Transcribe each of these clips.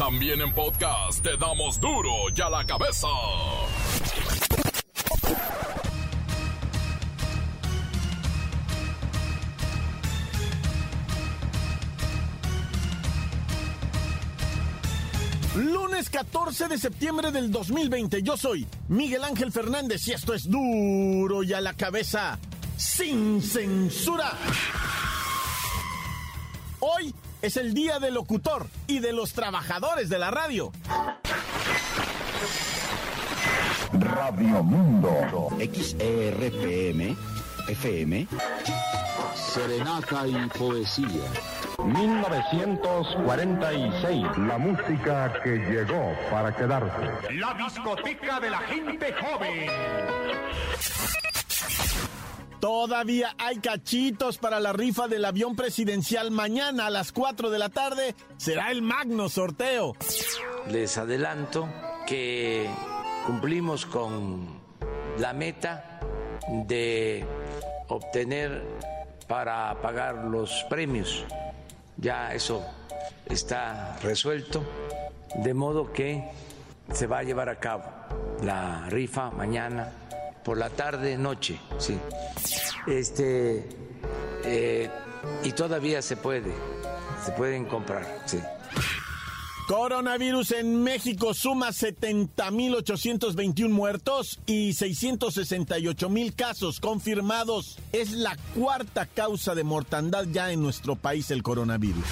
También en podcast te damos duro y a la cabeza. Lunes 14 de septiembre del 2020. Yo soy Miguel Ángel Fernández y esto es duro y a la cabeza sin censura. Hoy es el día del locutor y de los trabajadores de la radio. Radio Mundo. XERPM, FM. Serenata y poesía. 1946. La música que llegó para quedarse. La discoteca de la gente joven. Todavía hay cachitos para la rifa del avión presidencial. Mañana a las 4 de la tarde será el magno sorteo. Les adelanto que cumplimos con la meta de obtener para pagar los premios. Ya eso está resuelto, de modo que se va a llevar a cabo la rifa mañana por la tarde, noche, sí. Este, eh, y todavía se puede, se pueden comprar, sí. Coronavirus en México suma 70.821 muertos y 668.000 casos confirmados. Es la cuarta causa de mortandad ya en nuestro país el coronavirus.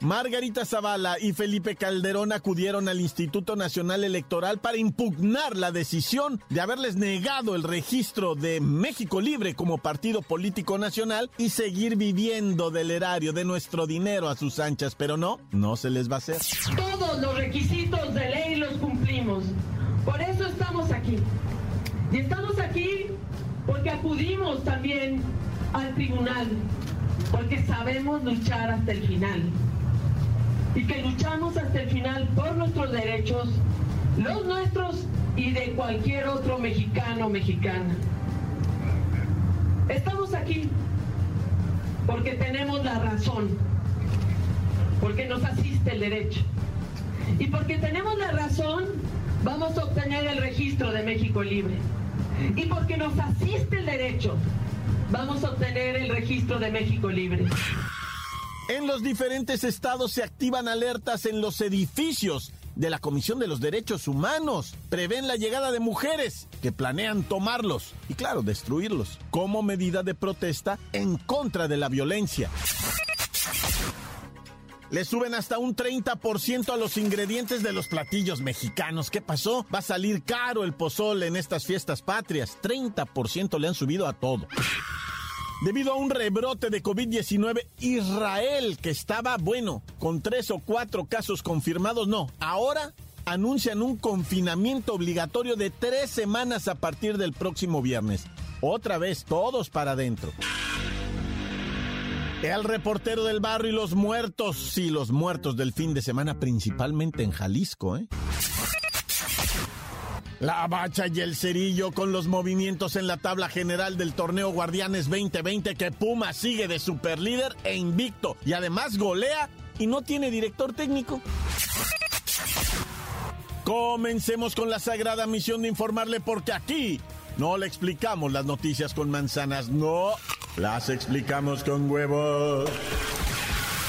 Margarita Zavala y Felipe Calderón acudieron al Instituto Nacional Electoral para impugnar la decisión de haberles negado el registro de México Libre como partido político nacional y seguir viviendo del erario de nuestro dinero a sus anchas, pero no, no se les va a hacer. Todos los requisitos de ley los cumplimos. Por eso estamos aquí. Y estamos aquí porque acudimos también al tribunal, porque sabemos luchar hasta el final y que luchamos hasta el final por nuestros derechos, los nuestros y de cualquier otro mexicano o mexicana. Estamos aquí porque tenemos la razón, porque nos asiste el derecho. Y porque tenemos la razón, vamos a obtener el registro de México Libre. Y porque nos asiste el derecho, vamos a obtener el registro de México Libre. En los diferentes estados se activan alertas en los edificios de la Comisión de los Derechos Humanos. Prevén la llegada de mujeres que planean tomarlos y, claro, destruirlos como medida de protesta en contra de la violencia. Le suben hasta un 30% a los ingredientes de los platillos mexicanos. ¿Qué pasó? Va a salir caro el pozole en estas fiestas patrias. 30% le han subido a todo. Debido a un rebrote de COVID-19, Israel, que estaba, bueno, con tres o cuatro casos confirmados, no, ahora anuncian un confinamiento obligatorio de tres semanas a partir del próximo viernes. Otra vez, todos para adentro. El reportero del barrio y los muertos, sí, los muertos del fin de semana, principalmente en Jalisco, ¿eh? La bacha y el cerillo con los movimientos en la tabla general del torneo Guardianes 2020 que Puma sigue de superlíder e invicto y además golea y no tiene director técnico. Comencemos con la sagrada misión de informarle porque aquí no le explicamos las noticias con manzanas, no, las explicamos con huevos.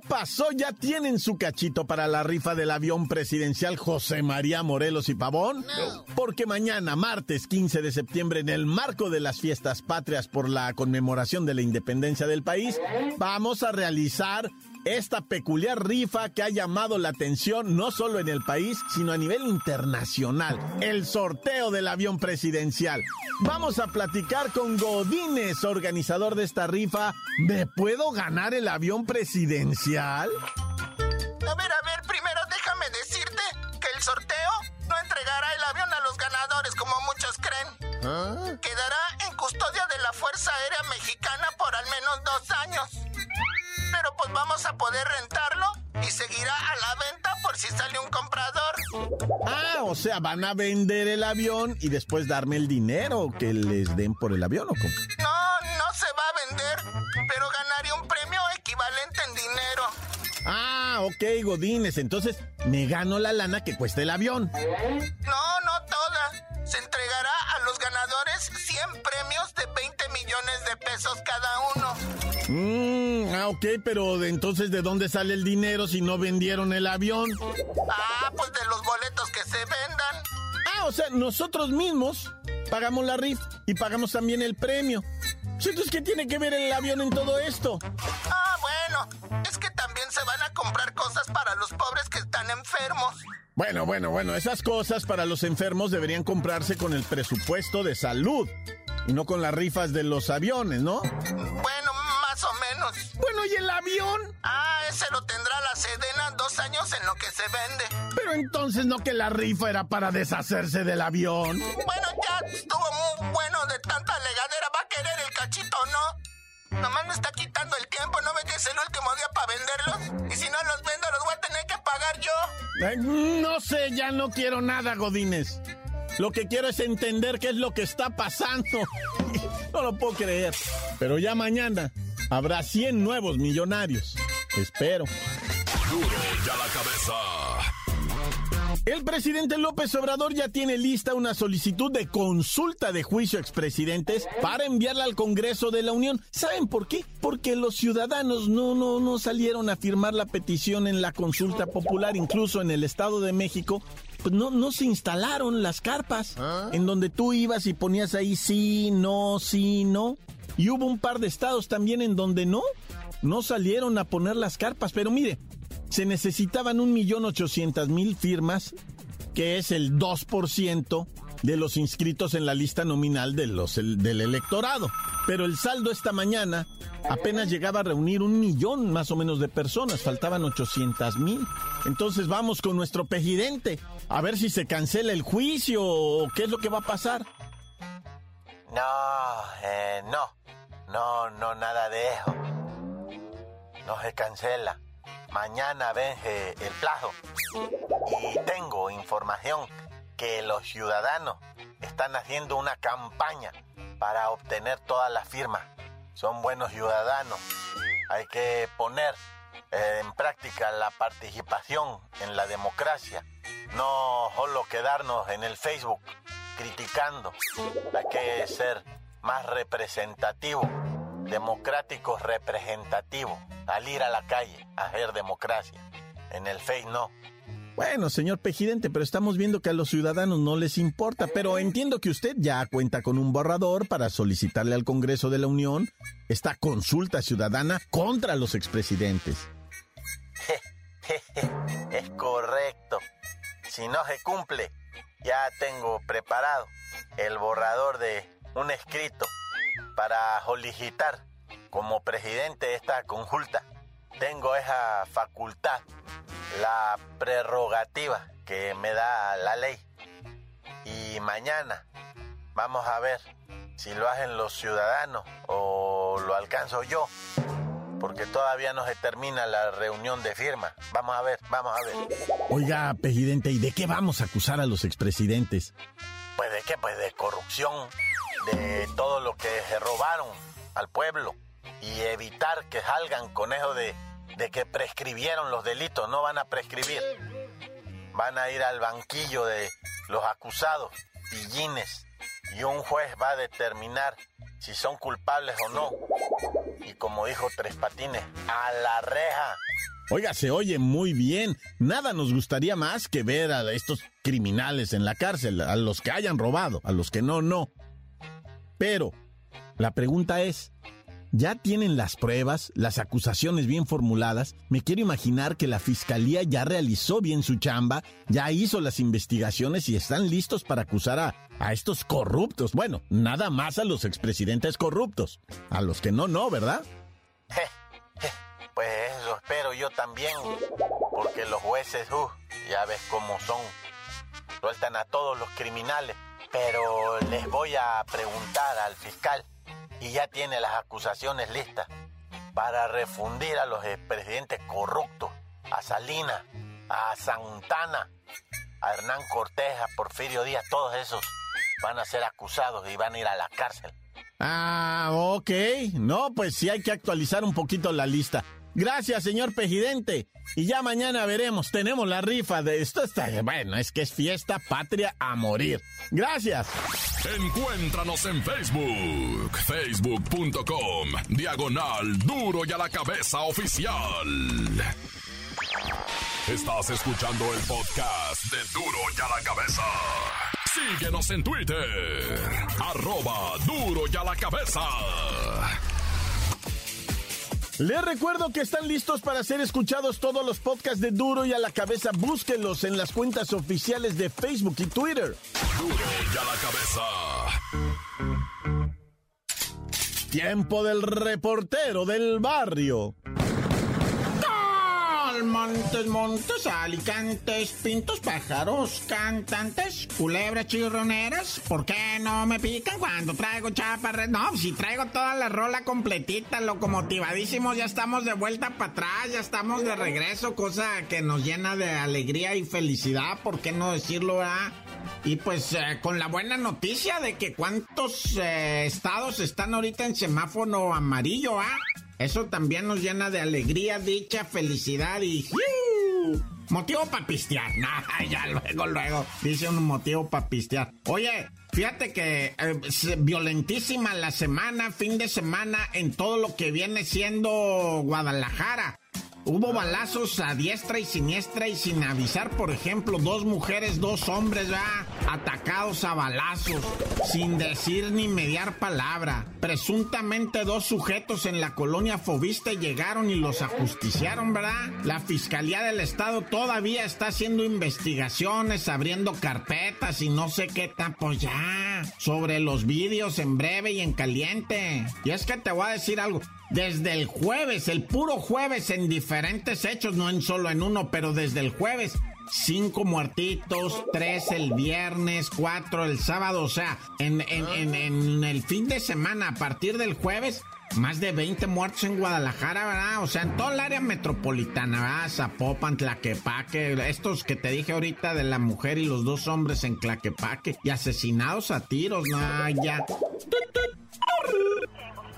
Pasó? Ya tienen su cachito para la rifa del avión presidencial José María Morelos y Pavón. Porque mañana, martes 15 de septiembre, en el marco de las fiestas patrias por la conmemoración de la independencia del país, vamos a realizar esta peculiar rifa que ha llamado la atención no solo en el país, sino a nivel internacional, el sorteo del avión presidencial. Vamos a platicar con Godínez, organizador de esta rifa. ¿Me puedo ganar el avión presidencial? A ver, a ver, poder rentarlo y seguirá a la venta por si sale un comprador. Ah, o sea, van a vender el avión y después darme el dinero que les den por el avión o cómo? No, no se va a vender, pero ganaría un premio equivalente en dinero. Ah, ok, Godines, entonces me gano la lana que cuesta el avión. No, no toda. Se entregará a los ganadores 100 premios de 20 millones de pesos cada uno. Mm, ah, ok, pero de- entonces ¿de dónde sale el dinero si no vendieron el avión? Ah, pues de los boletos que se vendan. Ah, o sea, nosotros mismos pagamos la rifa y pagamos también el premio. Entonces, ¿qué tiene que ver el avión en todo esto? Ah, bueno, es que también se van a comprar cosas para los pobres que están enfermos. Bueno, bueno, bueno, esas cosas para los enfermos deberían comprarse con el presupuesto de salud y no con las rifas de los aviones, ¿no? Bueno, más o menos. Bueno, ¿y el avión? Ah, ese lo tendrá la Sedena dos años en lo que se vende. Pero entonces no que la rifa era para deshacerse del avión. Bueno, ya estuvo muy bueno de tanta legadera. ¿Va a querer el cachito o no? Nomás me está quitando el tiempo. ¿No ve que es el último día para venderlos? Y si no los vendo, los voy a tener que pagar yo. Ay, no sé, ya no quiero nada, Godínez. Lo que quiero es entender qué es lo que está pasando. No lo puedo creer. Pero ya mañana habrá 100 nuevos millonarios. Espero. Duro ya la cabeza. El presidente López Obrador ya tiene lista una solicitud de consulta de juicio a expresidentes para enviarla al Congreso de la Unión. ¿Saben por qué? Porque los ciudadanos no, no, no salieron a firmar la petición en la consulta popular, incluso en el Estado de México. Pues no, no se instalaron las carpas en donde tú ibas y ponías ahí sí, no, sí, no. Y hubo un par de estados también en donde no, no salieron a poner las carpas. Pero mire, se necesitaban un millón ochocientas mil firmas, que es el 2% de los inscritos en la lista nominal de los, el- del electorado. Pero el saldo esta mañana apenas llegaba a reunir un millón más o menos de personas, faltaban 800 mil. Entonces vamos con nuestro presidente, a ver si se cancela el juicio o qué es lo que va a pasar. No, eh, no, no, no, nada de eso. No se cancela. Mañana vence el plazo. Y tengo información que los ciudadanos están haciendo una campaña para obtener todas las firmas. Son buenos ciudadanos. Hay que poner eh, en práctica la participación en la democracia. No solo quedarnos en el Facebook criticando. Hay que ser más representativo, democrático representativo, salir a la calle a hacer democracia. En el Face no. Bueno, señor presidente, pero estamos viendo que a los ciudadanos no les importa, pero entiendo que usted ya cuenta con un borrador para solicitarle al Congreso de la Unión esta consulta ciudadana contra los expresidentes. es correcto. Si no se cumple, ya tengo preparado el borrador de un escrito para solicitar como presidente esta consulta. Tengo esa facultad, la prerrogativa que me da la ley. Y mañana vamos a ver si lo hacen los ciudadanos o lo alcanzo yo porque todavía no se termina la reunión de firma. Vamos a ver, vamos a ver. Oiga, presidente, ¿y de qué vamos a acusar a los expresidentes? Pues de qué, pues de corrupción, de todo lo que se robaron al pueblo y evitar que salgan con eso de, de que prescribieron los delitos, no van a prescribir. Van a ir al banquillo de los acusados, pillines, y un juez va a determinar si son culpables o no. Y como dijo Tres Patines, a la reja. Oiga, se oye muy bien. Nada nos gustaría más que ver a estos criminales en la cárcel, a los que hayan robado, a los que no, no. Pero la pregunta es, ¿ya tienen las pruebas, las acusaciones bien formuladas? Me quiero imaginar que la fiscalía ya realizó bien su chamba, ya hizo las investigaciones y están listos para acusar a, a estos corruptos. Bueno, nada más a los expresidentes corruptos. A los que no, no, ¿verdad? Pues eso espero yo también, porque los jueces, uh, ya ves cómo son, sueltan a todos los criminales pero les voy a preguntar al fiscal y ya tiene las acusaciones listas para refundir a los expresidentes corruptos, a Salinas, a Santana, a Hernán Cortés, a Porfirio Díaz, todos esos van a ser acusados y van a ir a la cárcel. Ah, ok. No, pues sí hay que actualizar un poquito la lista. Gracias, señor presidente. Y ya mañana veremos. Tenemos la rifa de esto. Está bueno, es que es fiesta patria a morir. Gracias. Encuéntranos en Facebook, facebook.com, diagonal duro y a la cabeza oficial. Estás escuchando el podcast de duro y a la cabeza. Síguenos en Twitter, arroba duro y a la cabeza. Les recuerdo que están listos para ser escuchados todos los podcasts de Duro y a la cabeza. Búsquenlos en las cuentas oficiales de Facebook y Twitter. Duro y a la cabeza. Tiempo del reportero del barrio. Montes, montes, alicantes, pintos, pájaros, cantantes, culebras chirroneras. ¿Por qué no me pican cuando traigo chaparras? No, si traigo toda la rola completita, locomotivadísimos, ya estamos de vuelta para atrás, ya estamos de regreso, cosa que nos llena de alegría y felicidad, ¿por qué no decirlo, ah? Y pues eh, con la buena noticia de que cuántos eh, estados están ahorita en semáforo amarillo, ¿ah? Eso también nos llena de alegría, dicha, felicidad y... Motivo para pistear. Nah, ya luego, luego. Dice un motivo para pistear. Oye, fíjate que eh, violentísima la semana, fin de semana, en todo lo que viene siendo Guadalajara. Hubo balazos a diestra y siniestra y sin avisar, por ejemplo, dos mujeres, dos hombres, ya atacados a balazos, sin decir ni mediar palabra. Presuntamente dos sujetos en la colonia Fobiste llegaron y los ajusticiaron, ¿verdad? La Fiscalía del Estado todavía está haciendo investigaciones, abriendo carpetas y no sé qué pues ya, sobre los vídeos en breve y en caliente. Y es que te voy a decir algo, desde el jueves, el puro jueves en diferentes hechos, no en solo en uno, pero desde el jueves, cinco muertitos, tres el viernes, cuatro el sábado, o sea, en, en, el fin de semana, a partir del jueves, más de 20 muertos en Guadalajara, ¿verdad? O sea, en toda el área metropolitana, ¿verdad? Zapopan, Tlaquepaque, estos que te dije ahorita de la mujer y los dos hombres en Tlaquepaque, y asesinados a tiros, no, ya.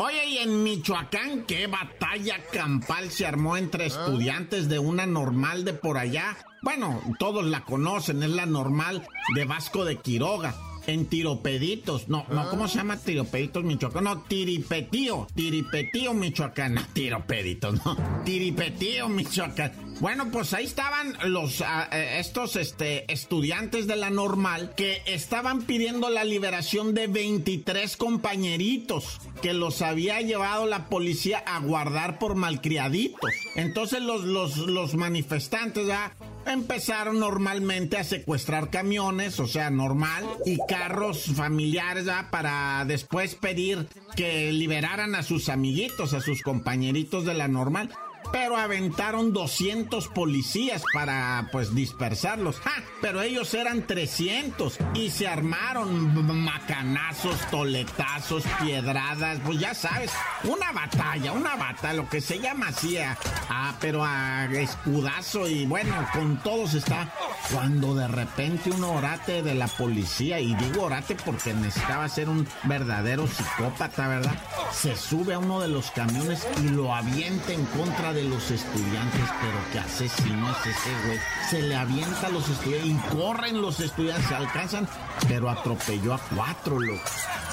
Oye, y en Michoacán, qué batalla campal se armó entre estudiantes de una normal de por allá. Bueno, todos la conocen, es la normal de Vasco de Quiroga en Tiropeditos. No, no, ¿cómo se llama Tiropeditos, Michoacán? No, Tiripetío. Tiripetío, Michoacán. No, Tiropeditos, no. Tiripetío, Michoacán. Bueno, pues ahí estaban los ah, eh, estos este, estudiantes de la normal que estaban pidiendo la liberación de 23 compañeritos que los había llevado la policía a guardar por malcriaditos. Entonces los, los, los manifestantes ya empezaron normalmente a secuestrar camiones, o sea, normal, y carros familiares ¿ya? para después pedir que liberaran a sus amiguitos, a sus compañeritos de la normal pero aventaron 200 policías para pues dispersarlos. ¡Ja! Pero ellos eran 300 y se armaron macanazos, toletazos, piedradas, pues ya sabes, una batalla, una batalla, lo que se llama así, ah, pero a escudazo y bueno, con todos está. Cuando de repente un orate de la policía, y digo orate porque necesitaba ser un verdadero psicópata, ¿verdad? Se sube a uno de los camiones y lo avienta en contra de de los estudiantes, pero que asesino es ese güey. Se le avienta a los estudiantes y corren los estudiantes, se alcanzan, pero atropelló a cuatro, loco.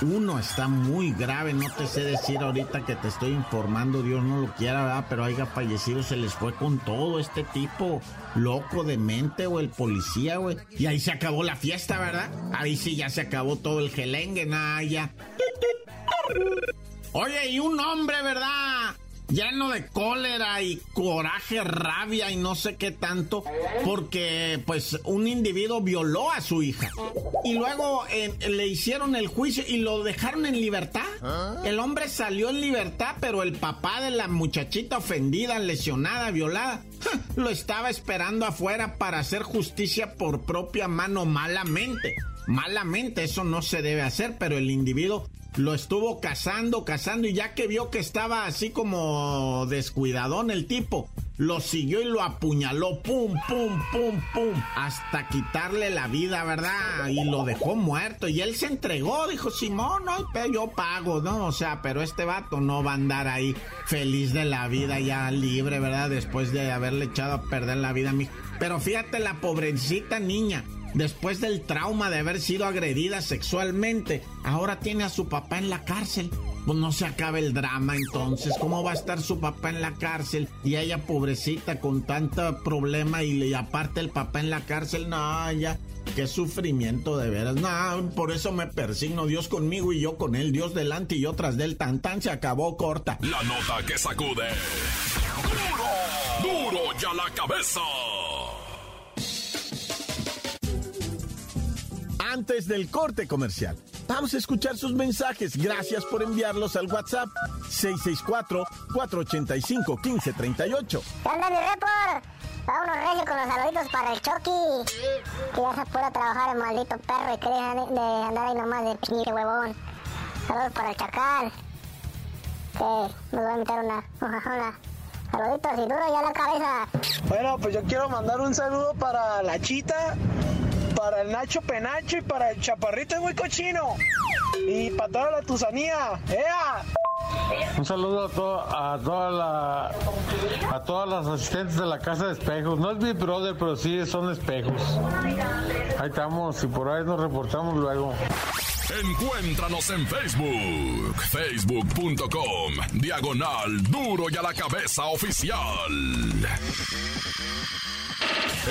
Uno está muy grave, no te sé decir ahorita que te estoy informando, Dios no lo quiera, ¿verdad? Pero haya fallecido, se les fue con todo este tipo loco de mente o el policía, güey. Y ahí se acabó la fiesta, ¿verdad? Ahí sí ya se acabó todo el gelengue, nada, ya. Oye, y un hombre, ¿verdad? Lleno de cólera y coraje, rabia y no sé qué tanto, porque pues un individuo violó a su hija. Y luego le hicieron el juicio y lo dejaron en libertad. El hombre salió en libertad, pero el papá de la muchachita ofendida, lesionada, violada, lo estaba esperando afuera para hacer justicia por propia mano malamente. Malamente, eso no se debe hacer, pero el individuo lo estuvo cazando, cazando y ya que vio que estaba así como descuidadón el tipo, lo siguió y lo apuñaló, pum, pum, pum, pum, hasta quitarle la vida, ¿verdad? Y lo dejó muerto y él se entregó, dijo, Simón, no, yo pago, ¿no? O sea, pero este vato no va a andar ahí feliz de la vida ya libre, ¿verdad? Después de haberle echado a perder la vida a mí. Pero fíjate la pobrecita niña, después del trauma de haber sido agredida sexualmente, ahora tiene a su papá en la cárcel. Pues no se acaba el drama entonces. ¿Cómo va a estar su papá en la cárcel? Y ella pobrecita con tanto problema y, le aparte el papá en la cárcel. No, ya. Qué sufrimiento de veras. No, por eso me persigno. Dios conmigo y yo con él. Dios delante y yo tras del tan tan se acabó corta. La nota que sacude. ¡Duro! ¡Duro ya la cabeza! Antes del corte comercial. Vamos a escuchar sus mensajes. Gracias por enviarlos al WhatsApp 664-485-1538. ¿Qué onda, mi report? Vámonos recio con los saluditos para el Chucky. Que ya se apura a trabajar el maldito perro y quería de, andar ahí nomás de pinche huevón. Saludos para el Chacal. Que nos va a invitar una, una, Saluditos y duro ya la cabeza. Bueno, pues yo quiero mandar un saludo para la Chita para el Nacho Penacho y para el Chaparrito muy cochino. Y para toda la tusanía. ¡Ea! Un saludo a, a, toda la, a todas las asistentes de la casa de espejos. No es mi brother, pero sí son espejos. Ahí estamos y por ahí nos reportamos luego. Encuéntranos en Facebook, facebook.com, diagonal duro y a la cabeza oficial.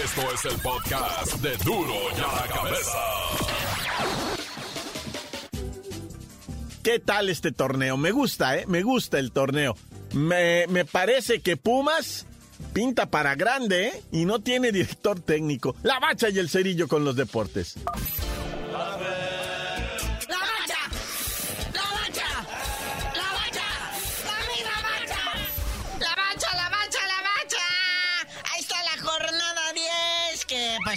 Esto es el podcast de duro y a la cabeza. ¿Qué tal este torneo? Me gusta, ¿eh? Me gusta el torneo. Me, me parece que Pumas pinta para grande, ¿eh? Y no tiene director técnico. La bacha y el cerillo con los deportes.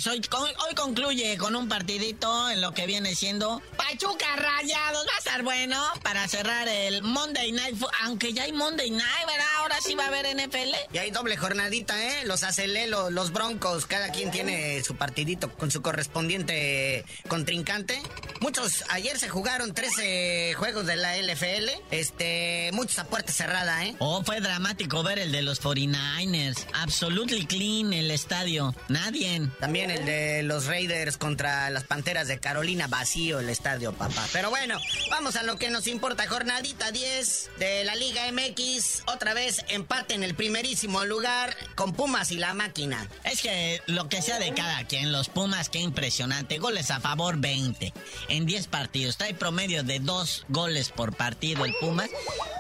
Pues hoy, concluye con un partidito en lo que viene siendo Pachuca Rayados. Va a estar bueno para cerrar el Monday Night, aunque ya hay Monday Night, ¿verdad? Ahora sí va a haber NFL. Y hay doble jornadita, ¿eh? Los acelé, los, los Broncos, cada quien tiene su partidito con su correspondiente contrincante. Muchos, ayer se jugaron 13 juegos de la LFL, este, muchos a puerta cerrada, ¿eh? Oh, fue dramático ver el de los 49ers. Absolutely clean el estadio. Nadie. También el de los Raiders contra las Panteras de Carolina, vacío el estadio, papá. Pero bueno, vamos a lo que nos importa. Jornadita 10 de la Liga MX. Otra vez empate en el primerísimo lugar con Pumas y la máquina. Es que lo que sea de cada quien, los Pumas, qué impresionante. Goles a favor 20 en 10 partidos. Trae promedio de 2 goles por partido el Pumas.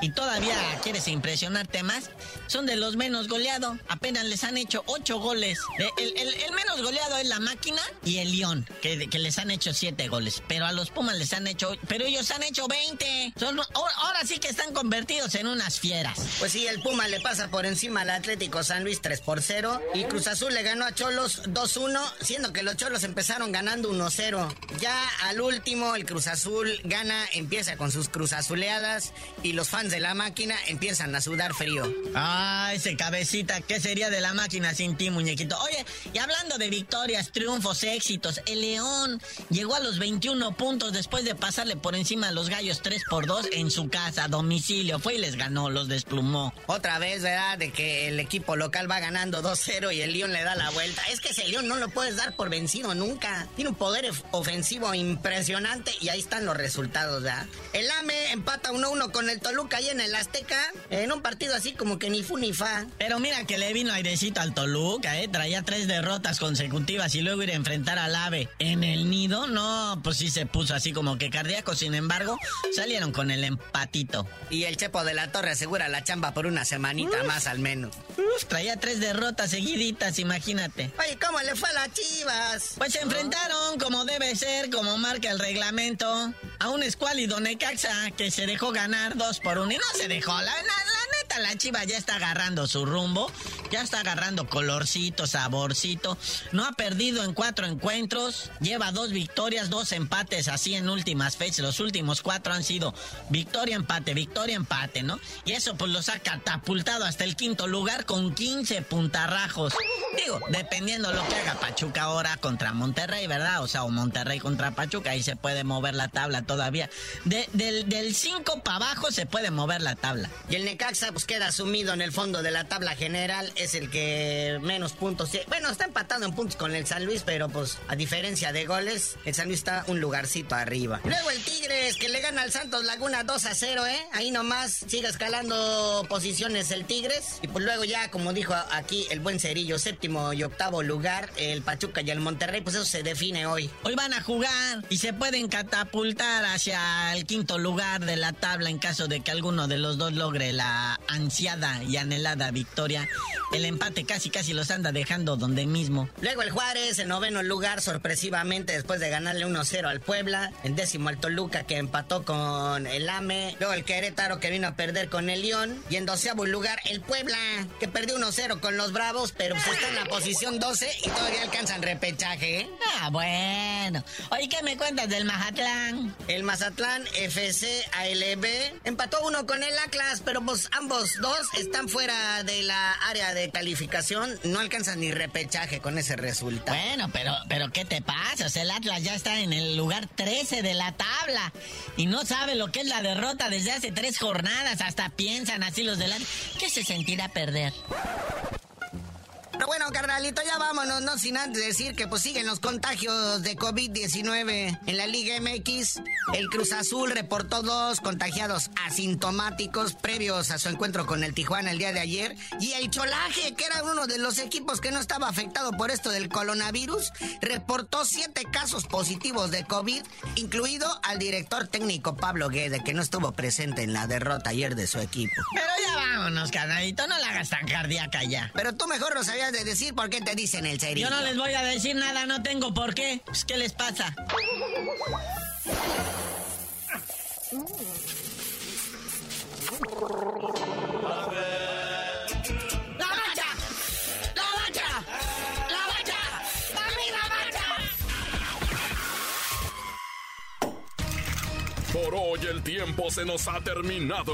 Y todavía quieres impresionarte más. Son de los menos goleados. Apenas les han hecho 8 goles. El, el menos goleado es la máquina y el León, que, que, les han hecho siete goles. Pero a los Pumas les han hecho, pero ellos han hecho 20. Son, ahora sí que están convertidos en unas fieras. Pues sí, el Puma le pasa por encima al Atlético San Luis 3 por 0 y Cruz Azul le ganó a Cholos 2-1, siendo que los Cholos empezaron ganando 1-0. Ya al último el Cruz Azul gana, empieza con sus Cruz Azuleadas y los fans de la máquina empiezan a sudar frío. Ah, ese cabecita, ¿qué sería de la máquina sin ti, muñequito? Oye, y hablando de victoria, triunfos, éxitos. El León llegó a los 21 puntos después de pasarle por encima a los gallos 3 por 2 en su casa, domicilio. Fue y les ganó, los desplumó. Otra vez, ¿verdad? De que el equipo local va ganando 2-0 y el León le da la vuelta. Es que ese León no lo puedes dar por vencido nunca. Tiene un poder ofensivo impresionante y ahí están los resultados, ¿verdad? El AME empata 1-1 con el Toluca ahí en el Azteca. En un partido así como que ni Funifa. Pero mira que le vino airecito al Toluca, ¿eh? Traía tres derrotas consecutivas y luego ir a enfrentar al AVE en el nido. No, pues sí se puso así como que cardíaco. Sin embargo, salieron con el empatito. Y el Chepo de la Torre asegura la chamba por una semanita más al menos. Uf, traía tres derrotas seguiditas, imagínate. Oye, ¿cómo le fue a las chivas? Pues se enfrentaron como debe ser, como marca el reglamento, a un escuálido Necaxa que se dejó ganar dos por uno. Y no se dejó, la, la, la la chiva ya está agarrando su rumbo, ya está agarrando colorcito, saborcito. No ha perdido en cuatro encuentros, lleva dos victorias, dos empates así en últimas fechas. Los últimos cuatro han sido victoria, empate, victoria, empate, ¿no? Y eso pues los ha catapultado hasta el quinto lugar con 15 puntarrajos. Digo, dependiendo lo que haga Pachuca ahora contra Monterrey, ¿verdad? O sea, o Monterrey contra Pachuca, ahí se puede mover la tabla todavía. De- del 5 para abajo se puede mover la tabla. Y el Necaxa pues queda sumido en el fondo de la tabla general, es el que menos puntos tiene. Bueno, está empatando en puntos con el San Luis, pero pues a diferencia de goles, el San Luis está un lugarcito arriba. Luego el Tigres que le gana al Santos Laguna 2 a 0, ¿eh? Ahí nomás sigue escalando posiciones el Tigres. Y pues luego ya, como dijo aquí el buen Cerillo, séptimo y octavo lugar, el Pachuca y el Monterrey, pues eso se define hoy. Hoy van a jugar y se pueden catapultar hacia el quinto lugar de la tabla en caso de que alguno de los dos logre la ansiada y anhelada victoria. El empate casi casi los anda dejando donde mismo. Luego el Juárez en noveno lugar, sorpresivamente, después de ganarle 1-0 al Puebla. En décimo el Toluca, que empató con el AME. Luego el Querétaro, que vino a perder con el León. Y en doceavo lugar el Puebla, que perdió 1-0 con los Bravos, pero pues está en la posición 12 y todavía alcanzan repechaje, ¿eh? Ah, bueno. Oye, ¿qué me cuentas del Mazatlán? El Mazatlán FC ALB empató uno con el Atlas, pero pues ambos dos están fuera de la área de calificación. No alcanzan ni repechaje con ese resultado. Bueno, pero, pero ¿qué te pasa? O sea, el Atlas ya está en el lugar 13 de la tabla y no sabe lo que es la derrota desde hace tres jornadas. Hasta piensan así los del Atlas. ¿Qué se sentirá perder? Pero bueno, carnalito, ya vámonos, no sin antes decir que pues siguen los contagios de COVID-19 en la Liga MX. El Cruz Azul reportó dos contagiados asintomáticos previos a su encuentro con el Tijuana el día de ayer. Y el Cholaje, que era uno de los equipos que no estaba afectado por esto del coronavirus, reportó siete casos positivos de COVID, incluido al director técnico Pablo Guede, que no estuvo presente en la derrota ayer de su equipo. Pero ya vámonos, carnalito, no la hagas tan cardíaca ya. Pero tú mejor no de decir por qué te dicen el cerillo. Yo no les voy a decir nada, no tengo por qué. Pues, ¿Qué les pasa? Por hoy el tiempo se nos ha terminado.